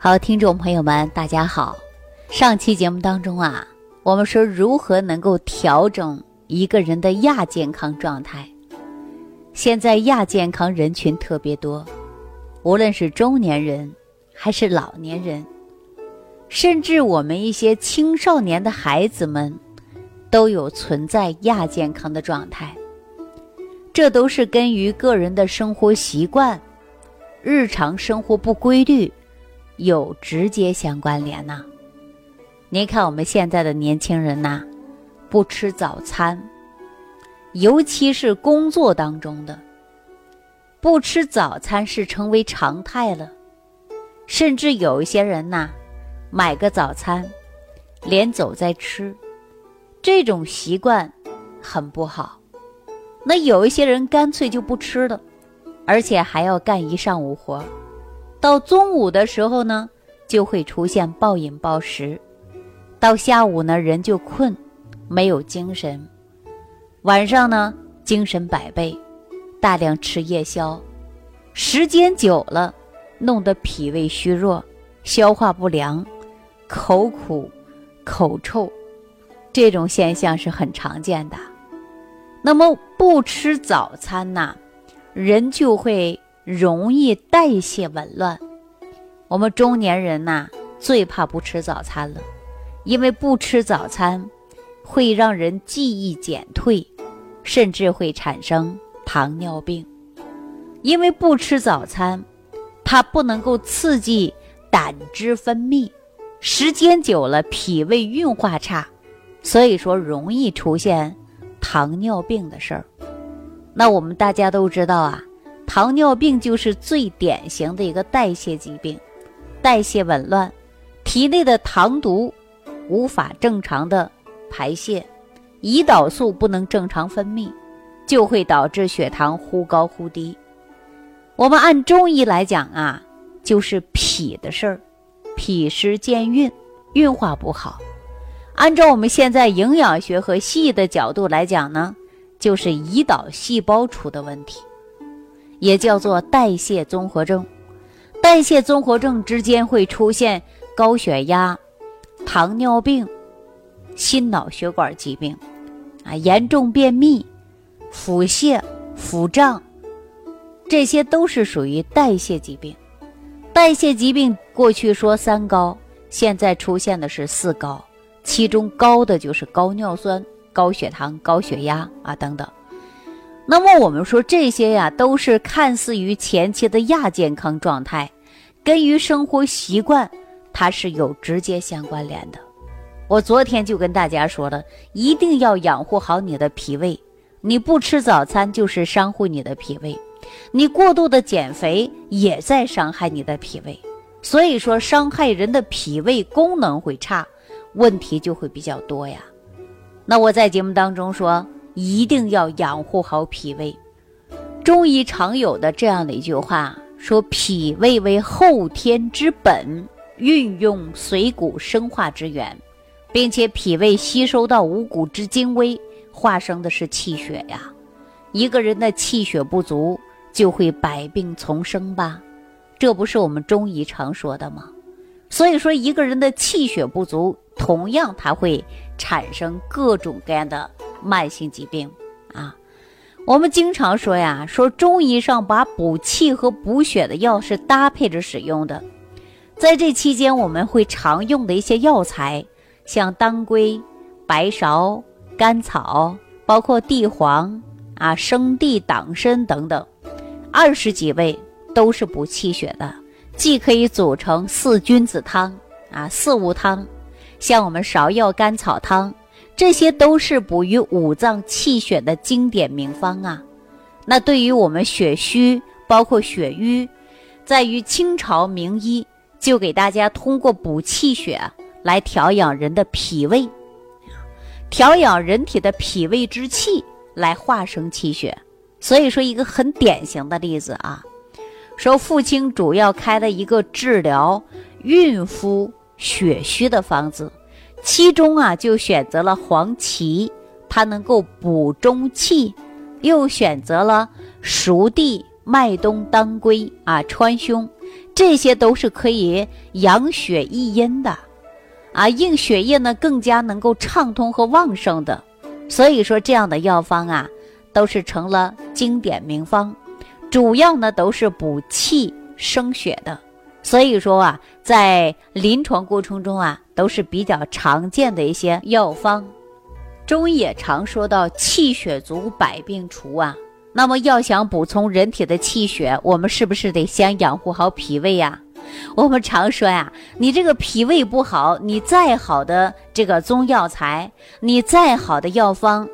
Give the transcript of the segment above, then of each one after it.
好，听众朋友们，大家好。上期节目当中啊，我们说如何能够调整一个人的亚健康状态。现在亚健康人群特别多，无论是中年人还是老年人，甚至我们一些青少年的孩子们，都有存在亚健康的状态。这都是根于个人的生活习惯、日常生活不规律。有直接相关联呐。您看我们现在的年轻人呐，不吃早餐，尤其是工作当中的，不吃早餐是成为常态了。甚至有一些人呐，买个早餐，连走再吃，这种习惯很不好。那有一些人干脆就不吃了，而且还要干一上午活。到中午的时候呢，就会出现暴饮暴食；到下午呢，人就困，没有精神；晚上呢，精神百倍，大量吃夜宵，时间久了，弄得脾胃虚弱，消化不良，口苦、口臭，这种现象是很常见的。那么不吃早餐呐，人就会。容易代谢紊乱，我们中年人呐最怕不吃早餐了，因为不吃早餐会让人记忆减退，甚至会产生糖尿病。因为不吃早餐，它不能够刺激胆汁分泌，时间久了脾胃运化差，所以说容易出现糖尿病的事儿。那我们大家都知道啊。糖尿病就是最典型的一个代谢疾病，代谢紊乱，体内的糖毒无法正常的排泄，胰岛素不能正常分泌，就会导致血糖忽高忽低。我们按中医来讲啊，就是脾的事儿，脾湿健运，运化不好。按照我们现在营养学和西医的角度来讲呢，就是胰岛细胞出的问题。也叫做代谢综合症，代谢综合症之间会出现高血压、糖尿病、心脑血管疾病，啊，严重便秘、腹泻、腹胀，这些都是属于代谢疾病。代谢疾病过去说三高，现在出现的是四高，其中高的就是高尿酸、高血糖、高血压啊等等。那么我们说这些呀，都是看似于前期的亚健康状态，跟于生活习惯，它是有直接相关联的。我昨天就跟大家说了，一定要养护好你的脾胃。你不吃早餐就是伤害你的脾胃，你过度的减肥也在伤害你的脾胃。所以说，伤害人的脾胃功能会差，问题就会比较多呀。那我在节目当中说。一定要养护好脾胃。中医常有的这样的一句话说：“脾胃为后天之本，运用水谷生化之源，并且脾胃吸收到五谷之精微，化生的是气血呀。一个人的气血不足，就会百病丛生吧？这不是我们中医常说的吗？所以说，一个人的气血不足，同样他会产生各种各样的。”慢性疾病啊，我们经常说呀，说中医上把补气和补血的药是搭配着使用的。在这期间，我们会常用的一些药材，像当归、白芍、甘草，包括地黄啊、生地、党参等等，二十几味都是补气血的，既可以组成四君子汤啊、四物汤，像我们芍药甘草汤。这些都是补于五脏气血的经典名方啊。那对于我们血虚，包括血瘀，在于清朝名医就给大家通过补气血来调养人的脾胃，调养人体的脾胃之气来化生气血。所以说一个很典型的例子啊，说父亲主要开了一个治疗孕妇血虚的方子。其中啊，就选择了黄芪，它能够补中气；又选择了熟地、麦冬、当归啊，川芎，这些都是可以养血益阴的，啊，令血液呢更加能够畅通和旺盛的。所以说，这样的药方啊，都是成了经典名方，主要呢都是补气生血的。所以说啊，在临床过程中啊，都是比较常见的一些药方。中医也常说到气血足，百病除啊。那么要想补充人体的气血，我们是不是得先养护好脾胃呀？我们常说呀，你这个脾胃不好，你再好的这个中药材，你再好的药方，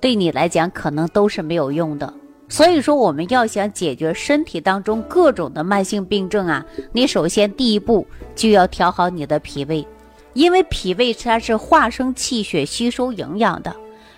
对你来讲可能都是没有用的。所以说，我们要想解决身体当中各种的慢性病症啊，你首先第一步就要调好你的脾胃，因为脾胃它是化生气血、吸收营养的。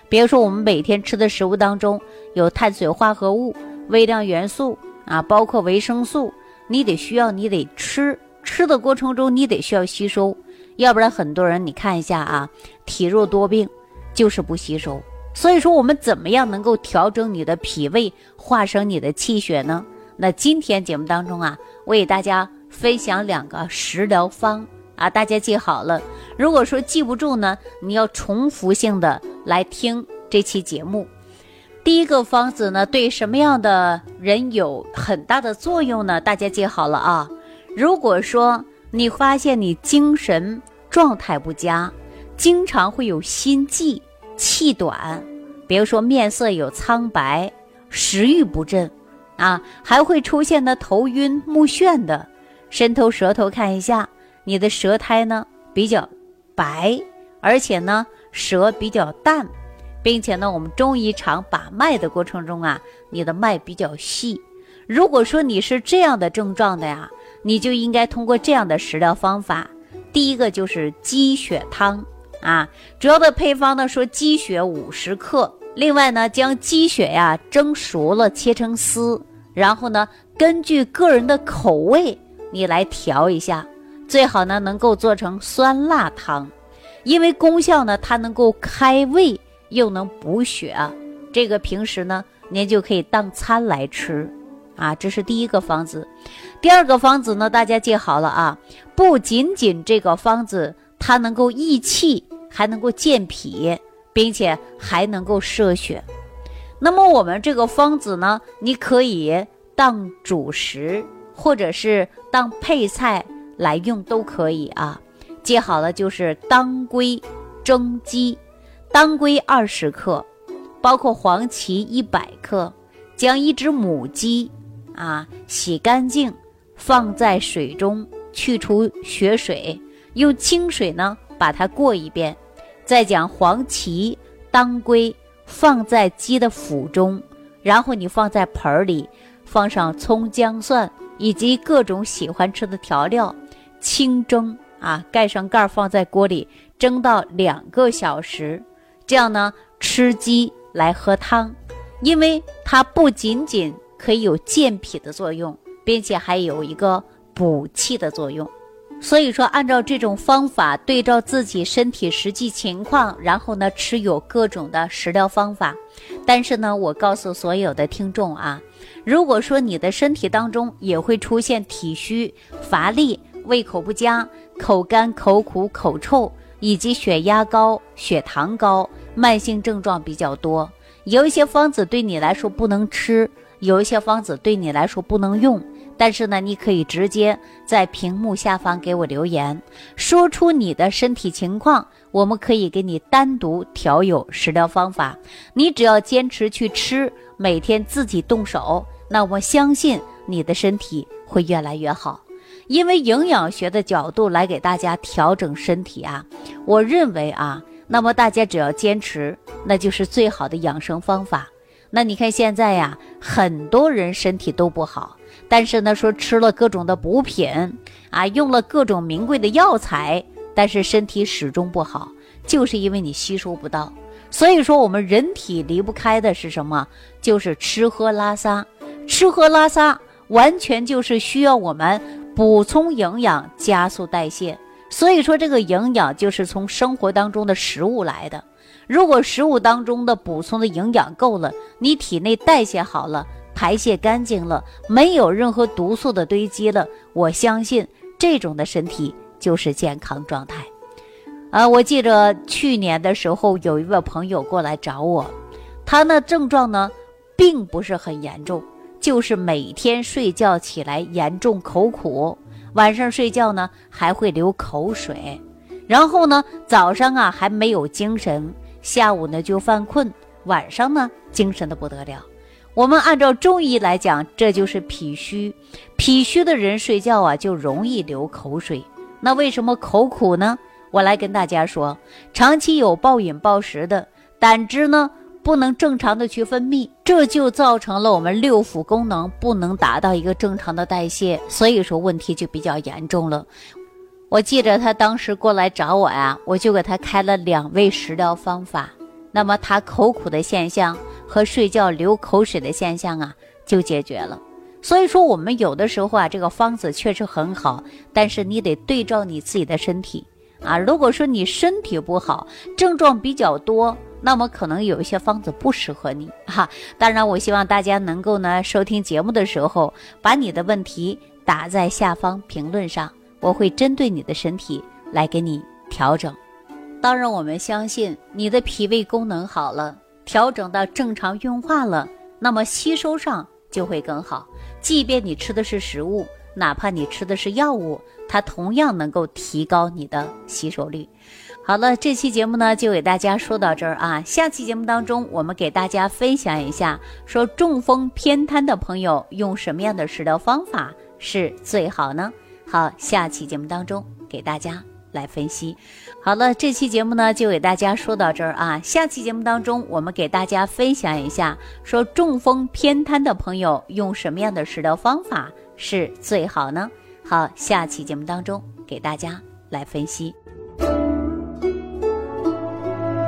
比如说，我们每天吃的食物当中有碳水化合物、微量元素啊，包括维生素，你得需要，你得吃，吃的过程中你得需要吸收，要不然很多人你看一下啊，体弱多病，就是不吸收。所以说，我们怎么样能够调整你的脾胃，化生你的气血呢？那今天节目当中啊，我给大家分享两个食疗方啊，大家记好了。如果说记不住呢，你要重复性的来听这期节目。第一个方子呢，对什么样的人有很大的作用呢？大家记好了啊。如果说你发现你精神状态不佳，经常会有心悸。气短，比如说面色有苍白，食欲不振，啊，还会出现的头晕目眩的，伸头舌头看一下，你的舌苔呢比较白，而且呢舌比较淡，并且呢我们中医常把脉的过程中啊，你的脉比较细。如果说你是这样的症状的呀，你就应该通过这样的食疗方法，第一个就是鸡血汤。啊，主要的配方呢说鸡血五十克，另外呢将鸡血呀蒸熟了切成丝，然后呢根据个人的口味你来调一下，最好呢能够做成酸辣汤，因为功效呢它能够开胃又能补血，这个平时呢您就可以当餐来吃，啊，这是第一个方子，第二个方子呢大家记好了啊，不仅仅这个方子它能够益气。还能够健脾，并且还能够摄血。那么我们这个方子呢，你可以当主食，或者是当配菜来用都可以啊。记好了，就是当归蒸鸡，当归二十克，包括黄芪一百克，将一只母鸡啊洗干净，放在水中去除血水，用清水呢把它过一遍。再将黄芪、当归放在鸡的腹中，然后你放在盆儿里，放上葱姜蒜以及各种喜欢吃的调料，清蒸啊，盖上盖儿放在锅里蒸到两个小时。这样呢，吃鸡来喝汤，因为它不仅仅可以有健脾的作用，并且还有一个补气的作用。所以说，按照这种方法，对照自己身体实际情况，然后呢，吃有各种的食疗方法。但是呢，我告诉所有的听众啊，如果说你的身体当中也会出现体虚、乏力、胃口不佳、口干、口苦、口臭，以及血压高、血糖高，慢性症状比较多，有一些方子对你来说不能吃，有一些方子对你来说不能用。但是呢，你可以直接在屏幕下方给我留言，说出你的身体情况，我们可以给你单独调有食疗方法。你只要坚持去吃，每天自己动手，那我相信你的身体会越来越好。因为营养学的角度来给大家调整身体啊，我认为啊，那么大家只要坚持，那就是最好的养生方法。那你看现在呀，很多人身体都不好。但是呢，说吃了各种的补品啊，用了各种名贵的药材，但是身体始终不好，就是因为你吸收不到。所以说，我们人体离不开的是什么？就是吃喝拉撒。吃喝拉撒完全就是需要我们补充营养，加速代谢。所以说，这个营养就是从生活当中的食物来的。如果食物当中的补充的营养够了，你体内代谢好了。排泄干净了，没有任何毒素的堆积了，我相信这种的身体就是健康状态。啊，我记着去年的时候有一位朋友过来找我，他那症状呢，并不是很严重，就是每天睡觉起来严重口苦，晚上睡觉呢还会流口水，然后呢早上啊还没有精神，下午呢就犯困，晚上呢精神的不得了。我们按照中医来讲，这就是脾虚，脾虚的人睡觉啊就容易流口水。那为什么口苦呢？我来跟大家说，长期有暴饮暴食的，胆汁呢不能正常的去分泌，这就造成了我们六腑功能不能达到一个正常的代谢，所以说问题就比较严重了。我记着他当时过来找我呀，我就给他开了两味食疗方法，那么他口苦的现象和睡觉流口水的现象啊就解决了。所以说我们有的时候啊，这个方子确实很好，但是你得对照你自己的身体。啊，如果说你身体不好，症状比较多，那么可能有一些方子不适合你 哈。当然，我希望大家能够呢，收听节目的时候，把你的问题打在下方评论上，我会针对你的身体来给你调整。当然，我们相信你的脾胃功能好了，调整到正常运化了，那么吸收上就会更好。即便你吃的是食物。哪怕你吃的是药物，它同样能够提高你的吸收率。好了，这期节目呢就给大家说到这儿啊。下期节目当中，我们给大家分享一下，说中风偏瘫的朋友用什么样的食疗方法是最好呢？好，下期节目当中给大家来分析。好了，这期节目呢就给大家说到这儿啊。下期节目当中，我们给大家分享一下，说中风偏瘫的朋友用什么样的食疗方法。是最好呢。好，下期节目当中给大家来分析。